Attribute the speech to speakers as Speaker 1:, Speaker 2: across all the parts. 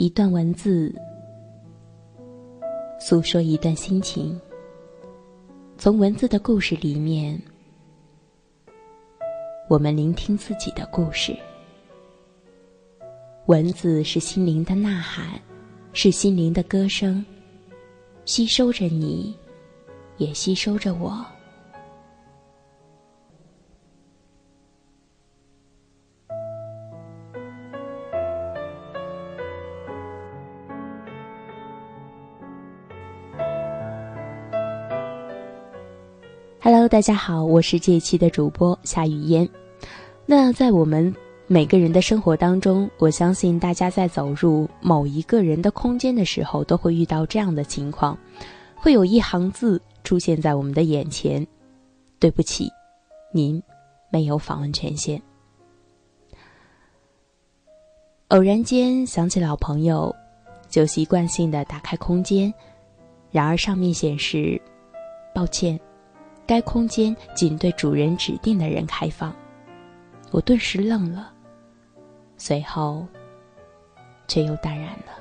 Speaker 1: 一段文字，诉说一段心情。从文字的故事里面，我们聆听自己的故事。文字是心灵的呐喊，是心灵的歌声，吸收着你，也吸收着我。大家好，我是这一期的主播夏雨嫣。那在我们每个人的生活当中，我相信大家在走入某一个人的空间的时候，都会遇到这样的情况：会有一行字出现在我们的眼前，“对不起，您没有访问权限。”偶然间想起老朋友，就习惯性的打开空间，然而上面显示：“抱歉。”该空间仅对主人指定的人开放，我顿时愣了，随后却又淡然了。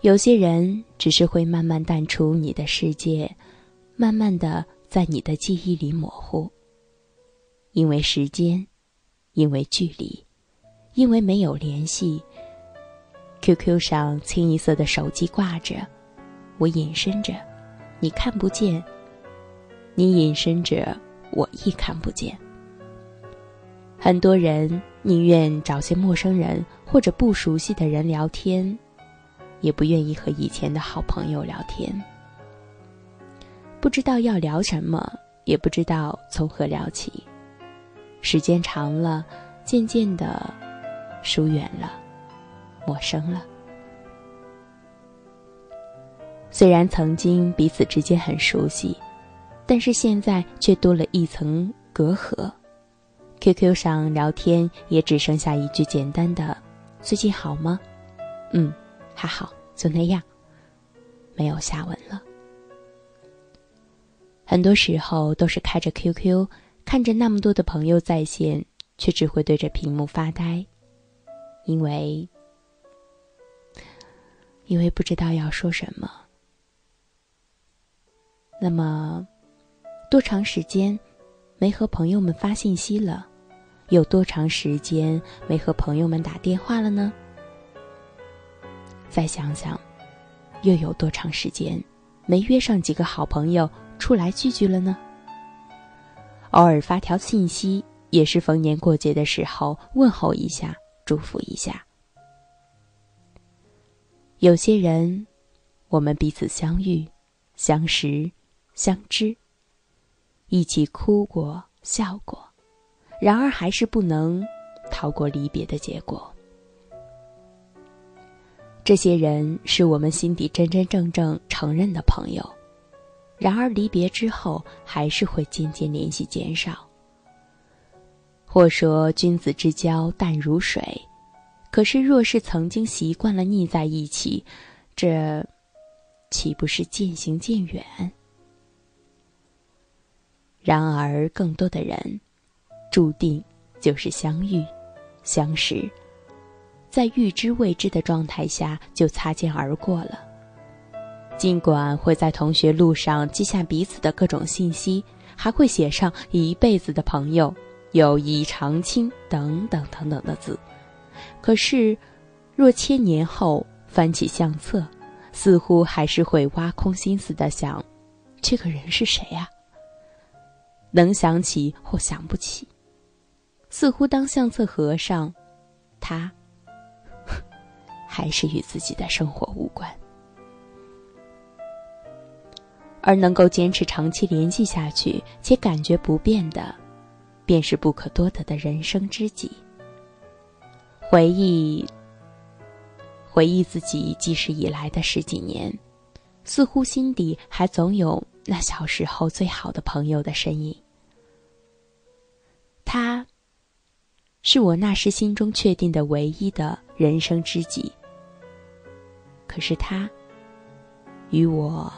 Speaker 1: 有些人只是会慢慢淡出你的世界，慢慢的在你的记忆里模糊，因为时间，因为距离，因为没有联系。QQ 上清一色的手机挂着，我隐身着。你看不见，你隐身着，我亦看不见。很多人宁愿找些陌生人或者不熟悉的人聊天，也不愿意和以前的好朋友聊天。不知道要聊什么，也不知道从何聊起。时间长了，渐渐的疏远了，陌生了。虽然曾经彼此之间很熟悉，但是现在却多了一层隔阂。QQ 上聊天也只剩下一句简单的“最近好吗？”“嗯，还好，就那样。”没有下文了。很多时候都是开着 QQ，看着那么多的朋友在线，却只会对着屏幕发呆，因为因为不知道要说什么。那么，多长时间没和朋友们发信息了？有多长时间没和朋友们打电话了呢？再想想，又有多长时间没约上几个好朋友出来聚聚了呢？偶尔发条信息，也是逢年过节的时候问候一下，祝福一下。有些人，我们彼此相遇、相识。相知，一起哭过、笑过，然而还是不能逃过离别的结果。这些人是我们心底真真正正承认的朋友，然而离别之后，还是会渐渐联系减少。或说君子之交淡如水，可是若是曾经习惯了腻在一起，这岂不是渐行渐远？然而，更多的人，注定就是相遇、相识，在预知未知的状态下就擦肩而过了。尽管会在同学录上记下彼此的各种信息，还会写上一辈子的朋友、友谊长青等等等等的字，可是，若千年后翻起相册，似乎还是会挖空心思的想：这个人是谁呀？能想起或想不起，似乎当相册合上，他还是与自己的生活无关。而能够坚持长期联系下去且感觉不变的，便是不可多得的人生知己。回忆，回忆自己记事以来的十几年，似乎心底还总有那小时候最好的朋友的身影。他，是我那时心中确定的唯一的人生知己。可是他，与我。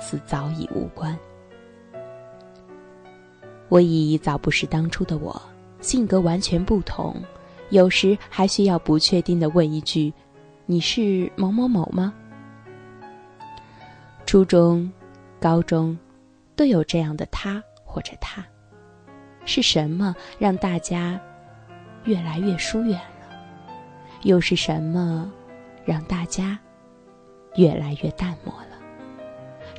Speaker 1: 似早已无关。我已早不是当初的我，性格完全不同，有时还需要不确定的问一句：“你是某某某吗？”初中、高中，都有这样的他或者他。是什么让大家越来越疏远了？又是什么让大家越来越淡漠了？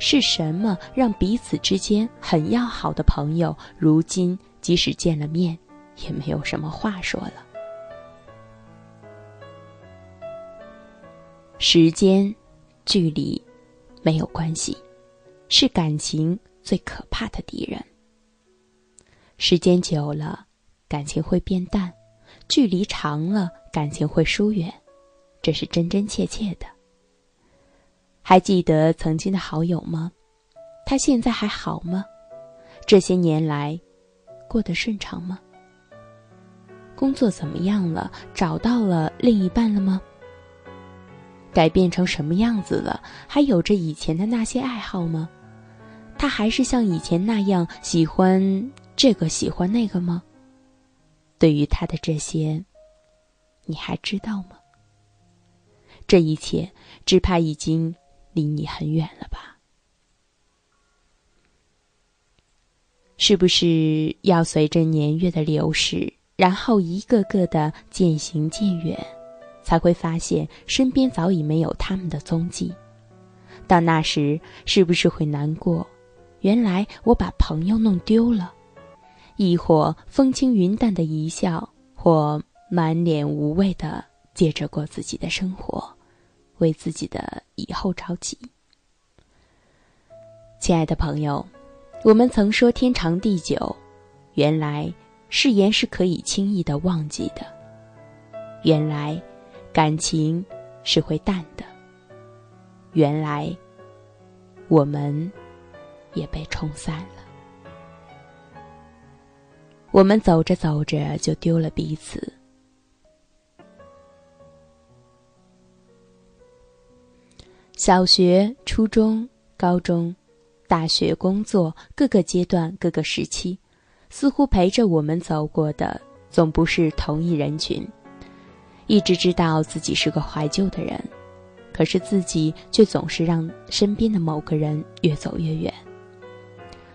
Speaker 1: 是什么让彼此之间很要好的朋友，如今即使见了面，也没有什么话说了？时间、距离没有关系，是感情最可怕的敌人。时间久了，感情会变淡；距离长了，感情会疏远。这是真真切切的。还记得曾经的好友吗？他现在还好吗？这些年来，过得顺畅吗？工作怎么样了？找到了另一半了吗？改变成什么样子了？还有着以前的那些爱好吗？他还是像以前那样喜欢这个喜欢那个吗？对于他的这些，你还知道吗？这一切，只怕已经。离你很远了吧？是不是要随着年月的流逝，然后一个个的渐行渐远，才会发现身边早已没有他们的踪迹？到那时，是不是会难过？原来我把朋友弄丢了，亦或风轻云淡的一笑，或满脸无畏的接着过自己的生活？为自己的以后着急，亲爱的朋友，我们曾说天长地久，原来誓言是可以轻易的忘记的；原来感情是会淡的；原来我们也被冲散了。我们走着走着就丢了彼此。小学、初中、高中、大学、工作，各个阶段、各个时期，似乎陪着我们走过的，总不是同一人群。一直知道自己是个怀旧的人，可是自己却总是让身边的某个人越走越远。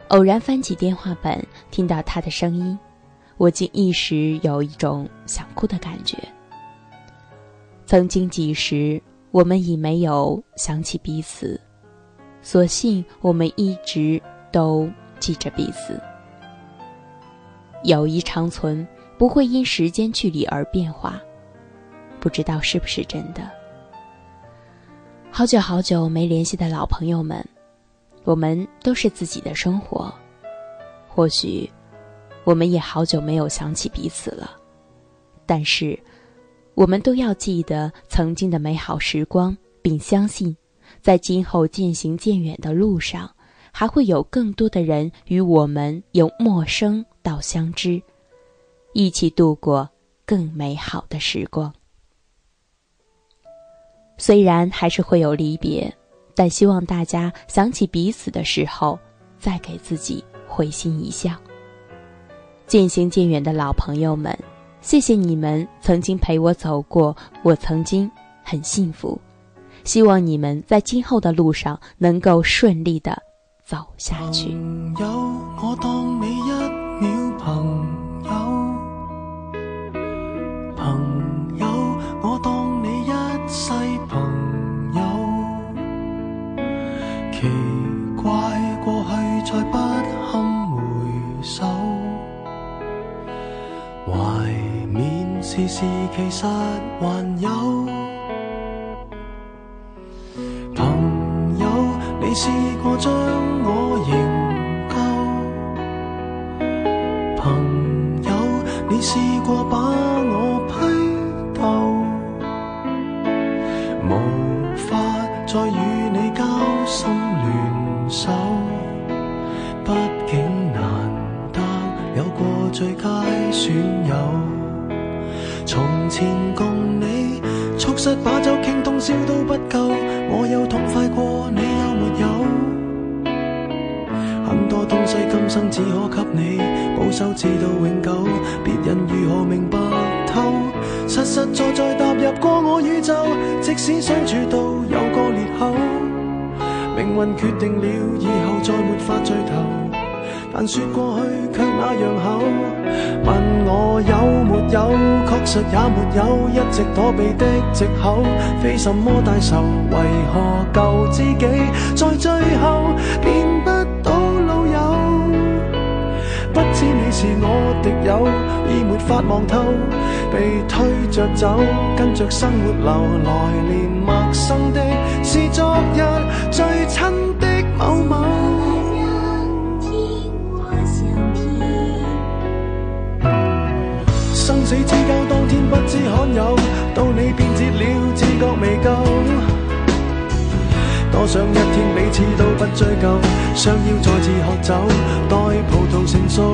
Speaker 1: 偶然翻起电话本，听到他的声音，我竟一时有一种想哭的感觉。曾经几时。我们已没有想起彼此，所幸我们一直都记着彼此。友谊长存，不会因时间距离而变化。不知道是不是真的？好久好久没联系的老朋友们，我们都是自己的生活。或许，我们也好久没有想起彼此了，但是。我们都要记得曾经的美好时光，并相信，在今后渐行渐远的路上，还会有更多的人与我们由陌生到相知，一起度过更美好的时光。虽然还是会有离别，但希望大家想起彼此的时候，再给自己会心一笑。渐行渐远的老朋友们。谢谢你们曾经陪我走过，我曾经很幸福。希望你们在今后的路上能够顺利的走下去。
Speaker 2: 朋友，我当你一秒朋友；朋友，我当你一世朋友。奇怪，过去再不事事其实还有。朋友，你试过将我营只可给你保守，至到永久，别人如何明白透？实实在在踏入过我宇宙，即使相处到有个裂口，命运决定了以后再没法聚头。但说过去却那样厚，问我有没有，确实也没有，一直躲避的藉口，非什么大仇，为何救自己，在最后法望透，被推着走，跟着生活流，来年陌生的是昨日最亲的某某。生死之交，當天不知罕有，到你變節了，自覺未夠。多想一天彼此都不追究，相邀再次喝酒，待葡萄成熟。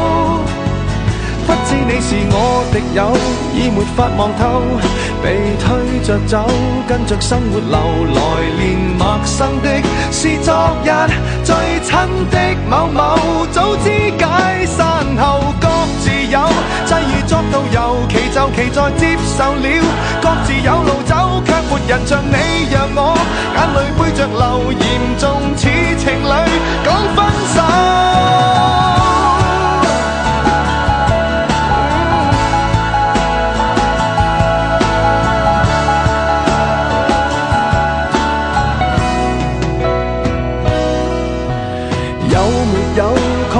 Speaker 2: 知你是我敌友，已没法望透，被推着走，跟着生活流，来年陌生的是昨日最亲的某某，早知解散后各自有，际遇作導遊，其就其在接受了，各自有路走，却没人像你让我眼泪背着流，严重似情侣讲分手。